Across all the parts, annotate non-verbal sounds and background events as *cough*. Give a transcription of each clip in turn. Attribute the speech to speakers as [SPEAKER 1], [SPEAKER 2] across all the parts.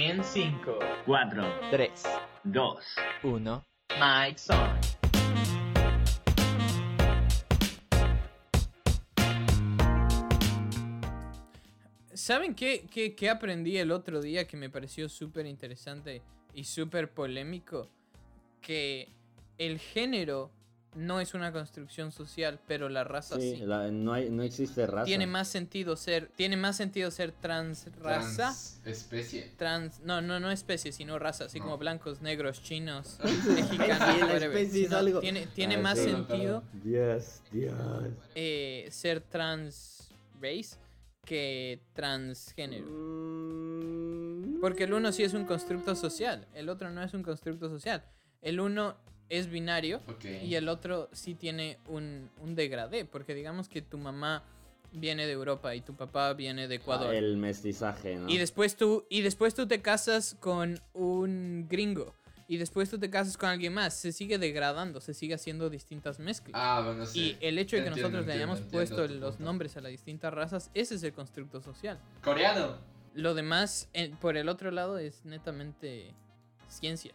[SPEAKER 1] En 5,
[SPEAKER 2] 4,
[SPEAKER 3] 3,
[SPEAKER 2] 2,
[SPEAKER 3] 1.
[SPEAKER 1] Mike's on.
[SPEAKER 4] ¿Saben qué, qué, qué aprendí el otro día que me pareció súper interesante y súper polémico? Que el género no es una construcción social, pero la raza sí.
[SPEAKER 5] Sí, la- no, hay, no existe raza.
[SPEAKER 4] Tiene más sentido ser, tiene más sentido ser trans raza.
[SPEAKER 6] Trans especie.
[SPEAKER 4] Trans, no, no, no especie, sino raza, así
[SPEAKER 6] No.
[SPEAKER 4] como blancos, negros, chinos, *laughs* *laughs* mexicanos,
[SPEAKER 5] especie es algo-
[SPEAKER 4] Tiene, tiene
[SPEAKER 5] Ah,
[SPEAKER 4] más
[SPEAKER 5] sí.
[SPEAKER 4] sentido
[SPEAKER 5] Dios, Dios.
[SPEAKER 4] eh, ser trans race que transgénero.
[SPEAKER 5] Mm,
[SPEAKER 4] Porque el uno sí es un constructo social, el otro no es un constructo social. El uno es binario y el otro sí tiene un, un degradé, porque digamos que tu mamá viene de Europa y tu papá viene de Ecuador.
[SPEAKER 5] El mestizaje, ¿no?
[SPEAKER 4] Y después tú y después tú te casas con un gringo y después tú te casas con alguien más, se sigue degradando, se sigue haciendo distintas mezclas.
[SPEAKER 6] Ah, bueno, sí.
[SPEAKER 4] y el hecho de que
[SPEAKER 6] Entiendo,
[SPEAKER 4] nosotros le hayamos
[SPEAKER 6] entiendo
[SPEAKER 4] puesto los
[SPEAKER 6] punto.
[SPEAKER 4] nombres a las distintas razas, ese es el constructo social.
[SPEAKER 6] Coreano.
[SPEAKER 4] Lo demás, por el otro lado, es netamente ciencia.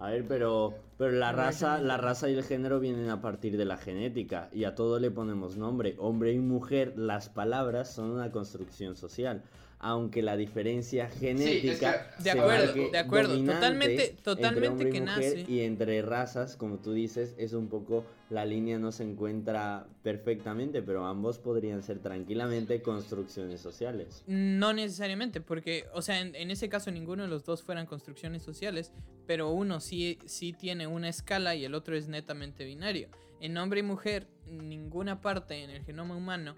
[SPEAKER 5] A ver, pero, pero la raza, la raza y el género vienen a partir de la genética y a todo le ponemos nombre. Hombre y mujer, las palabras son una construcción social. Aunque la diferencia genética
[SPEAKER 6] que-
[SPEAKER 4] De
[SPEAKER 5] se
[SPEAKER 4] acuerdo,
[SPEAKER 5] marque
[SPEAKER 4] de acuerdo, totalmente-
[SPEAKER 5] entre
[SPEAKER 4] totalmente que nace.
[SPEAKER 5] y entre razas, como tú dices, es un poco la línea no se encuentra perfectamente, pero ambos podrían ser tranquilamente construcciones sociales.
[SPEAKER 4] No necesariamente, porque, o sea, en, en ese caso ninguno de los dos fueran construcciones sociales, pero uno sí, sí tiene una escala y el otro es netamente binario. En hombre y mujer, ninguna parte en el genoma humano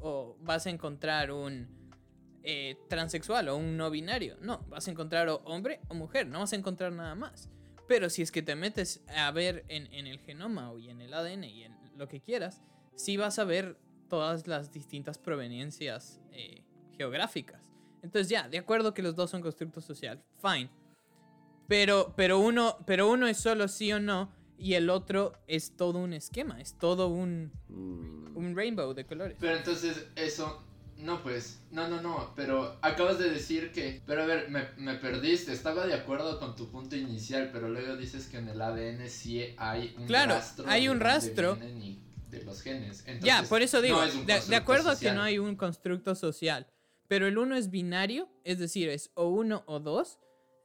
[SPEAKER 4] o vas a encontrar un eh, transexual o un no binario. No, vas a encontrar o hombre o mujer, no vas a encontrar nada más. Pero si es que te metes a ver en, en el genoma o y en el ADN y en lo que quieras, sí vas a ver todas las distintas proveniencias eh, geográficas. Entonces ya, de acuerdo que los dos son constructo social, fine. Pero, pero, uno, pero uno es solo sí o no y el otro es todo un esquema, es todo un,
[SPEAKER 5] Mm.
[SPEAKER 4] un rainbow de colores.
[SPEAKER 6] Pero entonces eso... No, pues, no, no, no, pero acabas de decir que... Pero a ver, me, me perdiste, estaba de acuerdo con tu punto inicial, pero luego dices que en el ADN sí hay un
[SPEAKER 4] Claro,
[SPEAKER 6] rastro.
[SPEAKER 4] hay un rastro.
[SPEAKER 6] de los genes.
[SPEAKER 4] ya,
[SPEAKER 6] Entonces,
[SPEAKER 4] por eso digo,
[SPEAKER 6] no es un
[SPEAKER 4] de, acuerdo a que no hay un constructo social, pero el uno es binario, es decir, es o uno o dos,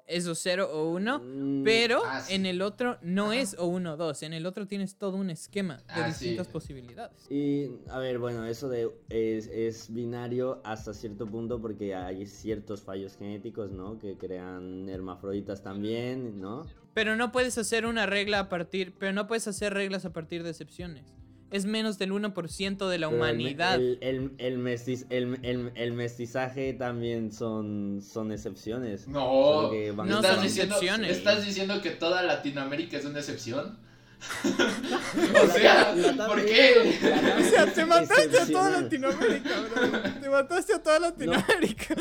[SPEAKER 4] es o cero o uno,
[SPEAKER 5] Mm,
[SPEAKER 4] pero
[SPEAKER 6] ah, sí.
[SPEAKER 4] en el otro no es o uno o dos, en el otro tienes todo un esquema de
[SPEAKER 6] Ah, sí.
[SPEAKER 4] distintas posibilidades.
[SPEAKER 5] Y a ver, bueno, eso de es, es binario hasta cierto punto porque hay ciertos fallos genéticos, ¿no? Que crean hermafroditas también, ¿no?
[SPEAKER 4] Pero no puedes hacer una regla a partir, pero no puedes hacer reglas a partir de excepciones. Es menos del 1% de la
[SPEAKER 5] Pero
[SPEAKER 4] humanidad.
[SPEAKER 5] El, el, el mestiz- el- el- el mestizaje también son, son excepciones.
[SPEAKER 6] No,
[SPEAKER 5] Solo que van-
[SPEAKER 4] No
[SPEAKER 6] ¿estás
[SPEAKER 4] son
[SPEAKER 6] diciendo,
[SPEAKER 4] excepciones.
[SPEAKER 6] ¿Estás diciendo que toda Latinoamérica es una excepción? *laughs* O sea,
[SPEAKER 5] la-
[SPEAKER 6] ¿por qué? *laughs*
[SPEAKER 4] O sea, te mataste a toda. Latinoamérica, bro. *laughs* Te mataste a toda Latinoamérica.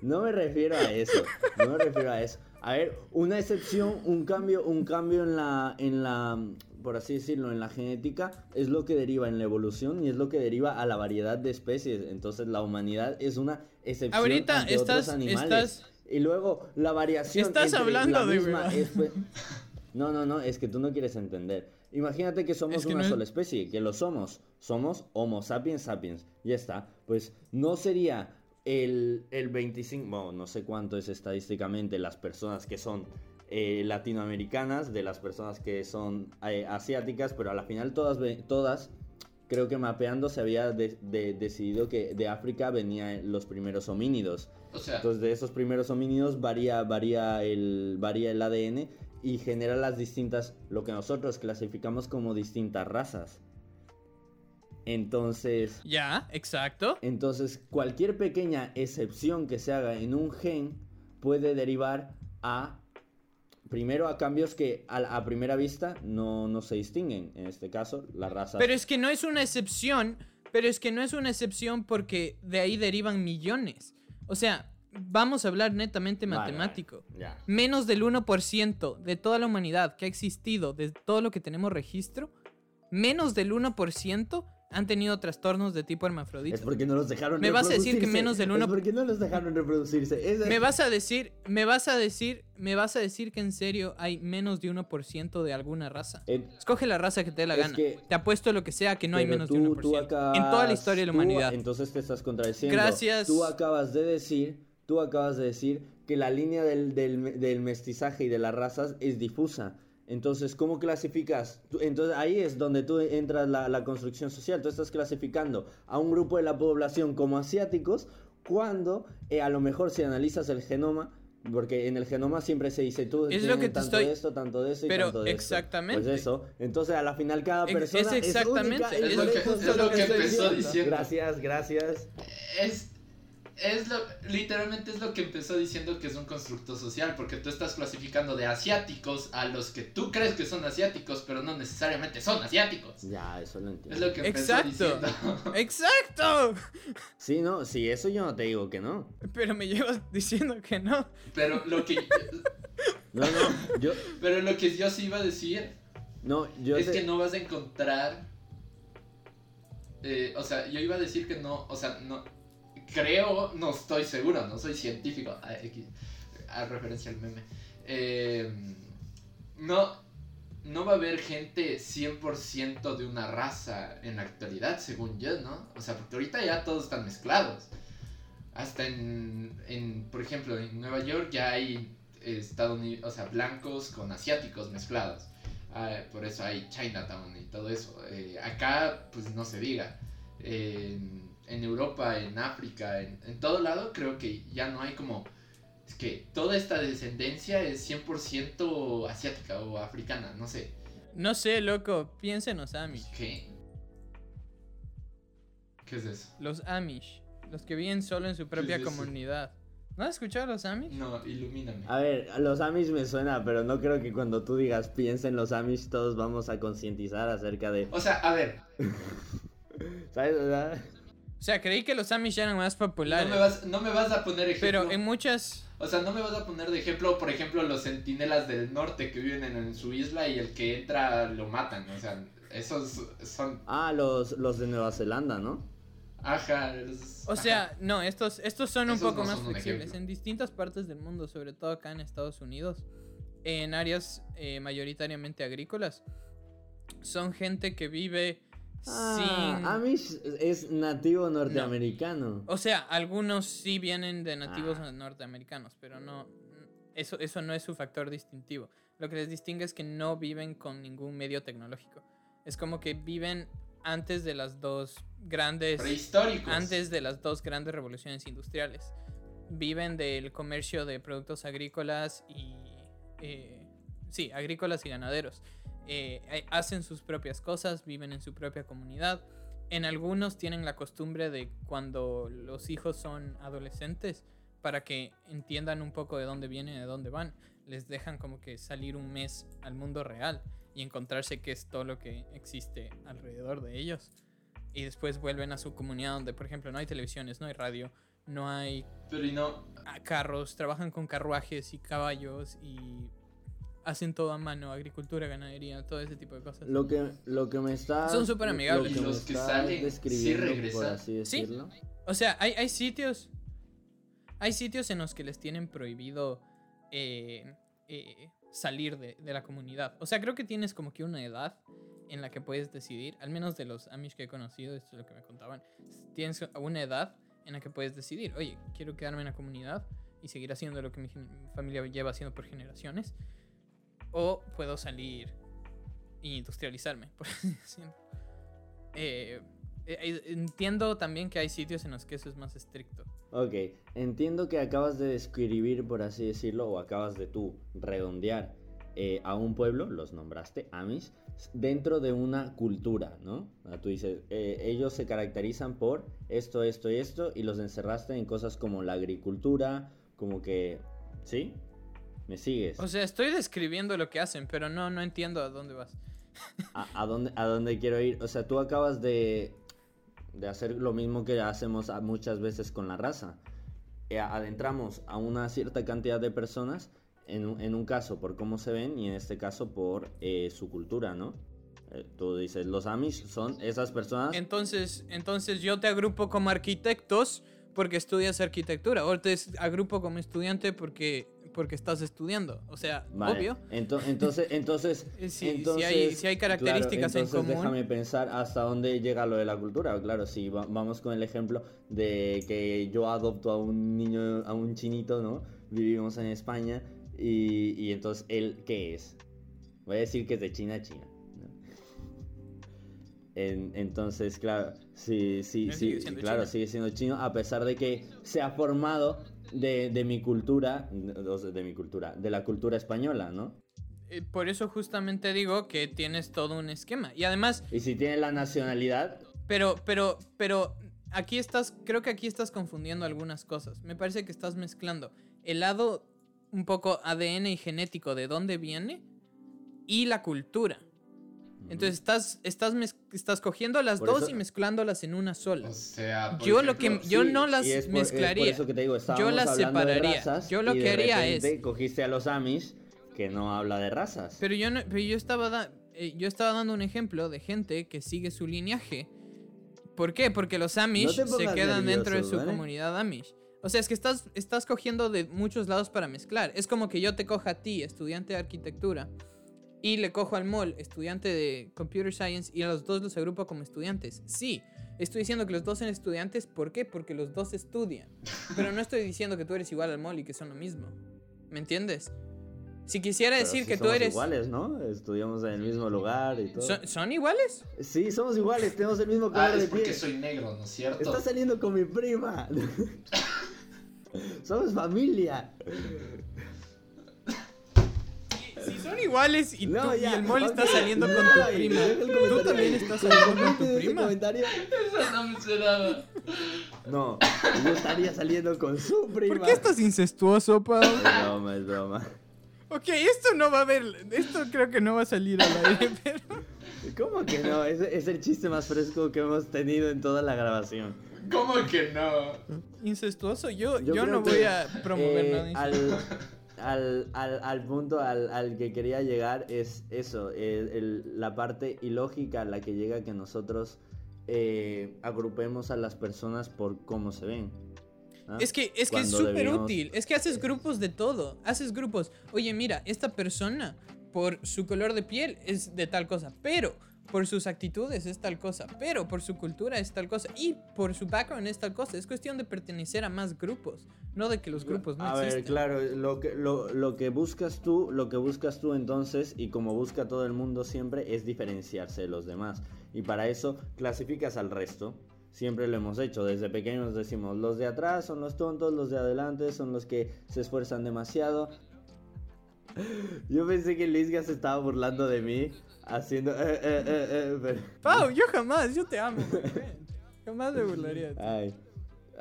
[SPEAKER 5] No me refiero a eso. No me refiero a eso. A ver, una excepción, un cambio, un cambio en la, en la, por así decirlo, en la genética es lo que deriva en la evolución y es lo que deriva a la variedad de especies. Entonces la humanidad es una excepción
[SPEAKER 4] Ahorita
[SPEAKER 5] ante
[SPEAKER 4] estás-
[SPEAKER 5] otros animales.
[SPEAKER 4] estás-
[SPEAKER 5] Y luego la variación.
[SPEAKER 4] Estás
[SPEAKER 5] entre
[SPEAKER 4] hablando
[SPEAKER 5] la
[SPEAKER 4] de
[SPEAKER 5] misma espe- *laughs* No, no, no, es que tú no quieres entender. Imagínate que somos
[SPEAKER 4] Es que
[SPEAKER 5] una
[SPEAKER 4] no
[SPEAKER 5] sola especie, que lo somos. Somos Homo sapiens sapiens. Ya está. Pues no sería el, el 25, bueno, no sé cuánto es estadísticamente las personas que son eh, latinoamericanas, de las personas que son eh, asiáticas, pero a la final todas, todas, creo que mapeando se había de- de- decidido que de África venían los primeros homínidos.
[SPEAKER 6] O sea,
[SPEAKER 5] Entonces de esos primeros homínidos varía, varía, el, varía el ADN y genera las distintas, lo que nosotros clasificamos como distintas razas. Entonces,
[SPEAKER 4] Ya, exacto.
[SPEAKER 5] entonces cualquier pequeña excepción que se haga en un gen puede derivar a, primero a cambios que a, a primera vista no, no se distinguen. En este caso, las razas...
[SPEAKER 4] Pero es que no es una excepción. Pero es que no es una excepción porque de ahí derivan millones. O sea, vamos a hablar netamente matemático.
[SPEAKER 5] vale.
[SPEAKER 4] Menos del 1% de toda la humanidad que ha existido, de todo lo que tenemos registro, menos del 1% han tenido trastornos de tipo hermafrodita.
[SPEAKER 5] Es porque no los dejaron
[SPEAKER 4] Me vas a decir que menos del
[SPEAKER 5] Es
[SPEAKER 4] uno-
[SPEAKER 5] porque no los dejaron reproducirse. Esa-
[SPEAKER 4] Me vas a decir, me vas a decir, me vas a decir que en serio hay menos de 1% de alguna raza.
[SPEAKER 5] Eh,
[SPEAKER 4] Escoge la raza que te dé la
[SPEAKER 5] Es
[SPEAKER 4] gana.
[SPEAKER 5] que-
[SPEAKER 4] Te apuesto lo que sea que no hay
[SPEAKER 5] Pero
[SPEAKER 4] menos
[SPEAKER 5] tú-
[SPEAKER 4] de
[SPEAKER 5] tú
[SPEAKER 4] 1%. en toda la
[SPEAKER 5] acabas-
[SPEAKER 4] historia de la
[SPEAKER 5] tú-
[SPEAKER 4] humanidad.
[SPEAKER 5] entonces te estás contradiciendo.
[SPEAKER 4] Gracias.
[SPEAKER 5] Tú acabas de decir, tú acabas de decir que la línea del, del- del mestizaje y de las razas es difusa. Entonces, ¿cómo clasificas? Entonces ahí es donde tú entras la, la construcción social. Tú estás clasificando a un grupo de la población como asiáticos cuando eh, a lo mejor si analizas el genoma, porque en el genoma siempre se dice tú
[SPEAKER 4] Es lo que te
[SPEAKER 5] tanto
[SPEAKER 4] estoy-
[SPEAKER 5] de esto, tanto de eso y
[SPEAKER 4] Pero
[SPEAKER 5] tanto de esto".
[SPEAKER 4] exactamente.
[SPEAKER 5] Pues eso. Entonces a la final cada persona
[SPEAKER 4] es exactamente,
[SPEAKER 5] única y
[SPEAKER 4] es
[SPEAKER 6] lo que- es lo que empezó diciendo.
[SPEAKER 5] Gracias, gracias.
[SPEAKER 6] Es, es lo, literalmente es lo que empezó diciendo que es un constructo social, porque tú estás clasificando de asiáticos a los que tú crees que son asiáticos, pero no necesariamente son asiáticos.
[SPEAKER 5] Ya, eso lo entiendo.
[SPEAKER 6] Es lo que empezó
[SPEAKER 4] Exacto.
[SPEAKER 6] diciendo. *laughs*
[SPEAKER 4] ¡Exacto!
[SPEAKER 5] Sí, no, sí, eso yo no te digo que no.
[SPEAKER 4] Pero me llevas diciendo que no.
[SPEAKER 6] Pero lo que
[SPEAKER 5] No, no, yo,
[SPEAKER 6] pero lo que yo sí iba a decir
[SPEAKER 5] no, yo
[SPEAKER 6] es
[SPEAKER 5] te-
[SPEAKER 6] que no vas a encontrar eh, o sea, yo iba a decir que no, o sea, no creo, no estoy seguro, no soy científico, a, X, a referencia al meme. Eh, no no va a haber gente 100% de una raza en la actualidad, según yo, ¿no? O sea, porque ahorita ya todos están mezclados. Hasta en, en por ejemplo, en Nueva York ya hay estadounidenses, o sea, blancos con asiáticos mezclados. Ah, por eso hay Chinatown y todo eso. Eh, acá, pues no se diga. En, en Europa, en África, en, en todo lado, creo que ya no hay como... Es que toda esta descendencia es 100% asiática o africana, no sé.
[SPEAKER 4] No sé, loco. Piensa en los Amish.
[SPEAKER 6] ¿Qué? ¿Qué es eso?
[SPEAKER 4] Los Amish. Los que viven solo en su propia
[SPEAKER 6] es
[SPEAKER 4] comunidad. ¿No has escuchado a los Amish?
[SPEAKER 6] No, ilumíname.
[SPEAKER 5] A ver, a los Amish me suena, pero no creo que cuando tú digas piensa en los Amish todos vamos a concientizar acerca de...
[SPEAKER 6] O sea, a ver, *laughs*
[SPEAKER 5] ¿Sabes? verdad?
[SPEAKER 4] O sea, creí que los Amish eran más populares.
[SPEAKER 6] no me, vas, no me vas a poner ejemplo.
[SPEAKER 4] pero en muchas...
[SPEAKER 6] O sea, no me vas a poner de ejemplo, por ejemplo, los centinelas del norte que viven en, en su isla y el que entra lo matan. O sea, esos son.
[SPEAKER 5] Ah, los, los de Nueva Zelanda, ¿no?
[SPEAKER 6] Ajá.
[SPEAKER 4] O
[SPEAKER 6] ajá.
[SPEAKER 4] sea, no, estos, estos son un poco
[SPEAKER 6] no
[SPEAKER 4] más flexibles. En distintas partes del mundo, sobre todo acá en Estados Unidos, en áreas eh, mayoritariamente agrícolas, son gente que vive
[SPEAKER 5] Ah,
[SPEAKER 4] sin...
[SPEAKER 5] Amish es nativo norteamericano.
[SPEAKER 4] O sea, algunos sí vienen de nativos
[SPEAKER 5] Ah.
[SPEAKER 4] norteamericanos, pero no... Eso, eso no es su factor distintivo. Lo que les distingue es que no viven con ningún medio tecnológico. Es como que viven antes de las dos grandes...
[SPEAKER 6] Prehistóricos.
[SPEAKER 4] antes de las dos grandes revoluciones industriales. Viven del comercio de productos agrícolas y... eh, sí, agrícolas y ganaderos. Eh, eh, hacen sus propias cosas, viven en su propia comunidad. En algunos tienen la costumbre de cuando los hijos son adolescentes, para que entiendan un poco de dónde vienen y de dónde van, les dejan como que salir un mes al mundo real y encontrarse qué es todo lo que existe alrededor de ellos y después vuelven a su comunidad donde, por ejemplo, no hay televisiones, no hay radio, no hay
[SPEAKER 6] Pero no.
[SPEAKER 4] carros, trabajan con carruajes y caballos y hacen todo a mano, agricultura, ganadería, todo ese tipo de cosas.
[SPEAKER 5] Lo que, lo que me está...
[SPEAKER 4] Son súper amigables.
[SPEAKER 5] lo me
[SPEAKER 6] los que salen, sí
[SPEAKER 5] describiendo, por
[SPEAKER 6] regresan.
[SPEAKER 5] así
[SPEAKER 4] Sí.
[SPEAKER 5] decirlo.
[SPEAKER 4] O sea, hay, hay sitios. Hay sitios en los que les tienen prohibido eh, eh, salir de, de la comunidad. O sea, creo que tienes como que una edad en la que puedes decidir, al menos de los Amish que he conocido, esto es lo que me contaban, tienes una edad en la que puedes decidir, oye, quiero quedarme en la comunidad y seguir haciendo lo que mi familia lleva haciendo por generaciones, o puedo salir e industrializarme, *laughs* por así decirlo. Eh, eh, entiendo también que hay sitios en los que eso es más estricto.
[SPEAKER 5] Ok, entiendo que acabas de describir, por así decirlo, o acabas de tú redondear eh, a un pueblo, los nombraste, Amish, dentro de una cultura, ¿no? Tú dices, ellos se caracterizan por esto, esto y esto, y los encerraste en cosas como la agricultura, como que, ¿sí? ¿Me sigues?
[SPEAKER 4] O sea, estoy describiendo lo que hacen, pero no, no entiendo a dónde vas. *laughs*
[SPEAKER 5] ¿A, a dónde, ¿A dónde quiero ir? O sea, tú acabas de, de hacer lo mismo que hacemos muchas veces con la raza. Eh, adentramos a una cierta cantidad de personas, en un, en un caso por cómo se ven y en este caso por eh, su cultura, ¿no? Eh, tú dices, los Amish son esas personas...
[SPEAKER 4] Entonces, entonces yo te agrupo como arquitectos porque estudias arquitectura. O te agrupo como estudiante porque, porque estás estudiando. O sea,
[SPEAKER 5] Vale,
[SPEAKER 4] obvio.
[SPEAKER 5] ento- entonces, entonces, *laughs*
[SPEAKER 4] sí, si
[SPEAKER 5] entonces,
[SPEAKER 4] hay- si hay características en
[SPEAKER 5] entonces
[SPEAKER 4] común.
[SPEAKER 5] déjame pensar hasta dónde llega lo de la cultura. Claro, si vamos con el ejemplo de que yo adopto a un niño, a un chinito, ¿no? Vivimos en España y, y entonces él, ¿qué es? Voy a decir que es de China a China. Entonces, claro, sí, sí, sí, claro,
[SPEAKER 4] chino.
[SPEAKER 5] sigue siendo chino a pesar de que se ha formado de, de mi cultura, sea, de mi cultura, de la cultura española, ¿no?
[SPEAKER 4] Eh, Por eso justamente digo que tienes todo un esquema. Y además,
[SPEAKER 5] Y si tiene la nacionalidad,
[SPEAKER 4] pero, pero, pero, aquí estás, creo que aquí estás confundiendo algunas cosas. Me parece que estás mezclando el lado un poco ADN y genético de dónde viene y la cultura. Entonces estás, estás, estás cogiendo las
[SPEAKER 5] Por
[SPEAKER 4] dos
[SPEAKER 5] eso-
[SPEAKER 4] y mezclándolas en una sola.
[SPEAKER 6] O sea,
[SPEAKER 4] Yo lo que- yo
[SPEAKER 5] Sí,
[SPEAKER 4] no las
[SPEAKER 5] y es por- es por
[SPEAKER 4] mezclaría.
[SPEAKER 5] eso que te digo, estábamos
[SPEAKER 4] las separaría.
[SPEAKER 5] razas
[SPEAKER 4] Yo lo
[SPEAKER 5] y
[SPEAKER 4] que
[SPEAKER 5] de
[SPEAKER 4] haría es-
[SPEAKER 5] cogiste a los Amish que no habla de razas.
[SPEAKER 4] Pero yo, no, pero yo, estaba da- eh, yo estaba dando un ejemplo de gente que sigue su linaje. ¿Por qué? Porque los Amish
[SPEAKER 5] No
[SPEAKER 4] se quedan dentro de su
[SPEAKER 5] ¿vale?
[SPEAKER 4] comunidad Amish. O sea, es que estás, estás cogiendo de muchos lados para mezclar. Es como que yo te coja a ti, estudiante de arquitectura, y le cojo al mol, estudiante de computer science, y a los dos los agrupo como estudiantes. Sí, estoy diciendo que los dos son estudiantes. ¿Por qué? Porque los dos estudian. Pero no estoy diciendo que tú eres igual al mol y que son lo mismo. ¿Me entiendes? Si quisiera decir
[SPEAKER 5] sí
[SPEAKER 4] que tú
[SPEAKER 5] somos
[SPEAKER 4] eres...
[SPEAKER 5] iguales, ¿no? Estudiamos en el mismo lugar y todo.
[SPEAKER 4] ¿Son, son iguales?
[SPEAKER 5] Sí, somos iguales, tenemos el mismo color
[SPEAKER 6] Ah,
[SPEAKER 5] de
[SPEAKER 6] es porque
[SPEAKER 5] piel.
[SPEAKER 6] soy negro, ¿no es cierto?
[SPEAKER 5] Está saliendo con mi prima. *laughs* somos familia.
[SPEAKER 4] Son iguales y,
[SPEAKER 5] No,
[SPEAKER 4] tú, y el mol está saliendo con
[SPEAKER 5] Ay,
[SPEAKER 4] tu prima, ¿tú también estás saliendo con
[SPEAKER 5] ¿Compartes
[SPEAKER 4] tu prima?
[SPEAKER 5] comentario?
[SPEAKER 6] Eso no me esperaba.
[SPEAKER 5] No, yo estaría saliendo con su prima.
[SPEAKER 4] ¿Por qué estás incestuoso, Pau?
[SPEAKER 5] Es broma, es broma.
[SPEAKER 4] Ok, esto no va a haber, esto creo que no va a salir al aire, *laughs* pero...
[SPEAKER 5] ¿Cómo que no? Es, es el chiste más fresco que hemos tenido en toda la grabación.
[SPEAKER 6] ¿Cómo que no?
[SPEAKER 4] ¿Incestuoso? Yo, yo, no
[SPEAKER 5] que,
[SPEAKER 4] voy a promover
[SPEAKER 5] eh,
[SPEAKER 4] nada
[SPEAKER 5] al. Al, al, al punto al, al que quería llegar es eso, el- la parte ilógica a la que llega que nosotros eh, agrupemos a las personas por cómo se ven. ¿ah?
[SPEAKER 4] Es que es que es súper útil. Es que haces grupos de todo. Haces grupos. Oye, mira, esta persona por su color de piel es de tal cosa, pero por sus actitudes es tal cosa, pero por su cultura es tal cosa y por su background es tal cosa. Es cuestión de pertenecer a más grupos, no de que los grupos no
[SPEAKER 5] a ver,
[SPEAKER 4] existen.
[SPEAKER 5] claro, lo que, lo, lo que buscas tú, lo que buscas tú entonces, y como busca todo el mundo siempre, es diferenciarse de los demás. Y para eso clasificas al resto. Siempre lo hemos hecho, desde pequeños decimos, los de atrás son los tontos, los de adelante son los que se esfuerzan demasiado. Yo pensé que Luisga se estaba burlando de mí, haciendo... eh, eh, eh, eh, pero-
[SPEAKER 4] Pau, yo jamás, yo te amo. jamás me burlaría de ti.
[SPEAKER 5] Ay,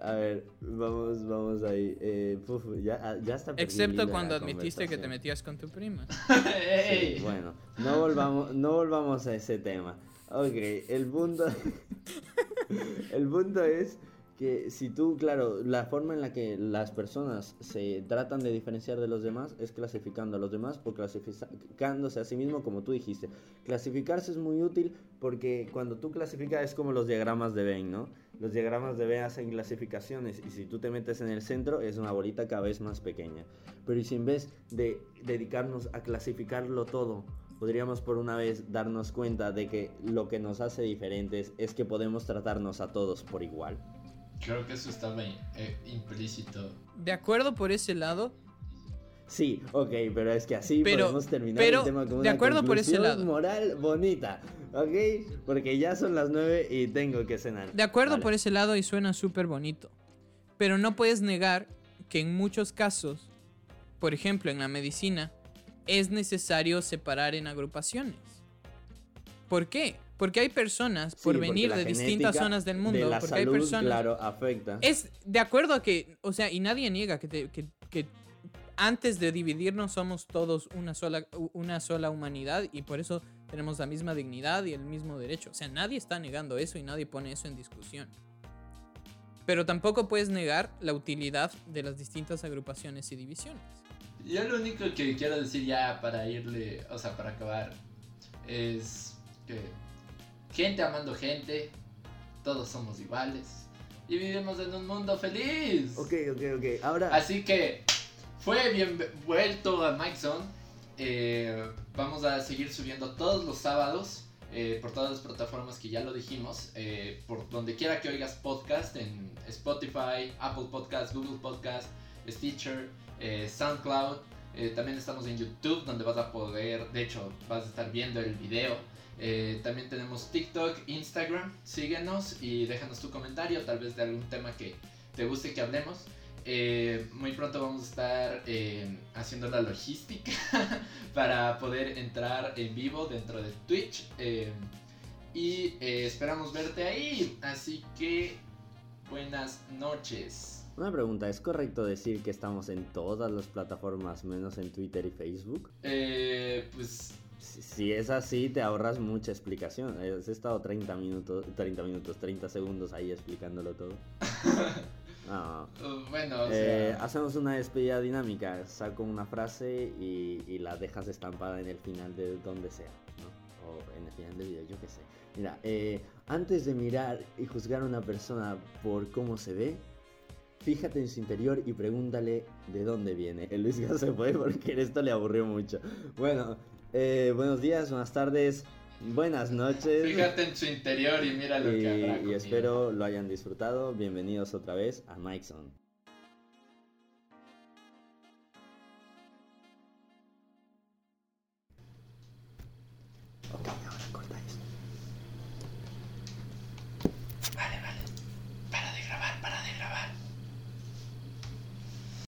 [SPEAKER 5] a ver, vamos, vamos ahí. Eh, puf, ya, ya está.
[SPEAKER 4] Excepto cuando admitiste que te metías con tu prima. *laughs*
[SPEAKER 5] Bueno, no volvamos, no volvamos a ese tema. Ok, el punto. *laughs* el punto es que si tú, claro, la forma en la que las personas se tratan de diferenciar de los demás es clasificando a los demás o clasificándose a sí mismo, como tú dijiste. Clasificarse es muy útil porque cuando tú clasificas es como los diagramas de Venn, ¿no? Los diagramas de Venn hacen clasificaciones y si tú te metes en el centro es una bolita cada vez más pequeña. Pero si en vez de dedicarnos a clasificarlo todo, podríamos por una vez darnos cuenta de que lo que nos hace diferentes es que podemos tratarnos a todos por igual.
[SPEAKER 6] Creo que eso estaba eh, implícito.
[SPEAKER 4] De acuerdo por ese lado,
[SPEAKER 5] Sí, ok, pero es que así
[SPEAKER 4] Pero-
[SPEAKER 5] podemos terminar
[SPEAKER 4] pero,
[SPEAKER 5] el tema con
[SPEAKER 4] de
[SPEAKER 5] una
[SPEAKER 4] acuerdo por ese lado.
[SPEAKER 5] moral bonita, ok, porque ya son las nueve y tengo que cenar.
[SPEAKER 4] De acuerdo
[SPEAKER 5] Vale.
[SPEAKER 4] por ese lado y suena súper bonito. Pero no puedes negar que en muchos casos, por ejemplo en la medicina, es necesario separar en agrupaciones. ¿Por qué? Porque hay personas,
[SPEAKER 5] Sí,
[SPEAKER 4] por venir de distintas zonas del
[SPEAKER 5] de
[SPEAKER 4] mundo,
[SPEAKER 5] la
[SPEAKER 4] porque hay personas...
[SPEAKER 5] claro, afecta.
[SPEAKER 4] Es de acuerdo a que, o sea, y nadie niega que, te- que- que antes de dividirnos somos todos una sola, una sola humanidad y por eso tenemos la misma dignidad y el mismo derecho. O sea, nadie está negando eso y nadie pone eso en discusión. Pero tampoco puedes negar la utilidad de las distintas agrupaciones y divisiones.
[SPEAKER 6] Yo lo único que quiero decir ya para irle, o sea, para acabar, es que gente amando gente, todos somos iguales y vivimos en un mundo feliz.
[SPEAKER 5] Ok, ok, ok. Ahora.
[SPEAKER 6] Así que fue bien vuelto a Mike Zone. Eh, vamos a seguir subiendo todos los sábados eh, por todas las plataformas que ya lo dijimos. eh, por donde quiera que oigas podcast, en Spotify, Apple Podcast, Google Podcast, Stitcher, eh, SoundCloud. También estamos en YouTube donde vas a poder, de hecho, vas a estar viendo el video. Eh, también tenemos TikTok, Instagram. Síguenos y déjanos tu comentario, tal vez de algún tema que te guste que hablemos. Eh, muy pronto vamos a estar eh, haciendo la logística *laughs* para poder entrar en vivo dentro de Twitch. y esperamos verte ahí. Así que buenas noches.
[SPEAKER 5] Una pregunta, ¿es correcto decir que estamos en todas las plataformas menos en Twitter y Facebook?
[SPEAKER 6] Eh, pues
[SPEAKER 5] Si, si es así, te ahorras mucha explicación. Has estado 30 minutos, 30 minutos, 30 segundos ahí explicándolo todo. *laughs* No.
[SPEAKER 6] uh, bueno, o
[SPEAKER 5] Eh,
[SPEAKER 6] sea,
[SPEAKER 5] hacemos una despedida dinámica. Saco una frase y, y la dejas estampada en el final de donde sea, ¿no? O en el final del video, yo qué sé. Mira, eh, antes de mirar y juzgar a una persona por cómo se ve, fíjate en su interior y pregúntale de dónde viene. El *laughs* Luis ya se fue porque esto le aburrió mucho. Bueno, eh, buenos días, buenas tardes, buenas noches.
[SPEAKER 6] fíjate en su interior y mira lo
[SPEAKER 5] Y,
[SPEAKER 6] que habrá
[SPEAKER 5] y
[SPEAKER 6] conmigo.
[SPEAKER 5] espero lo hayan disfrutado. Bienvenidos otra vez a Mikeson.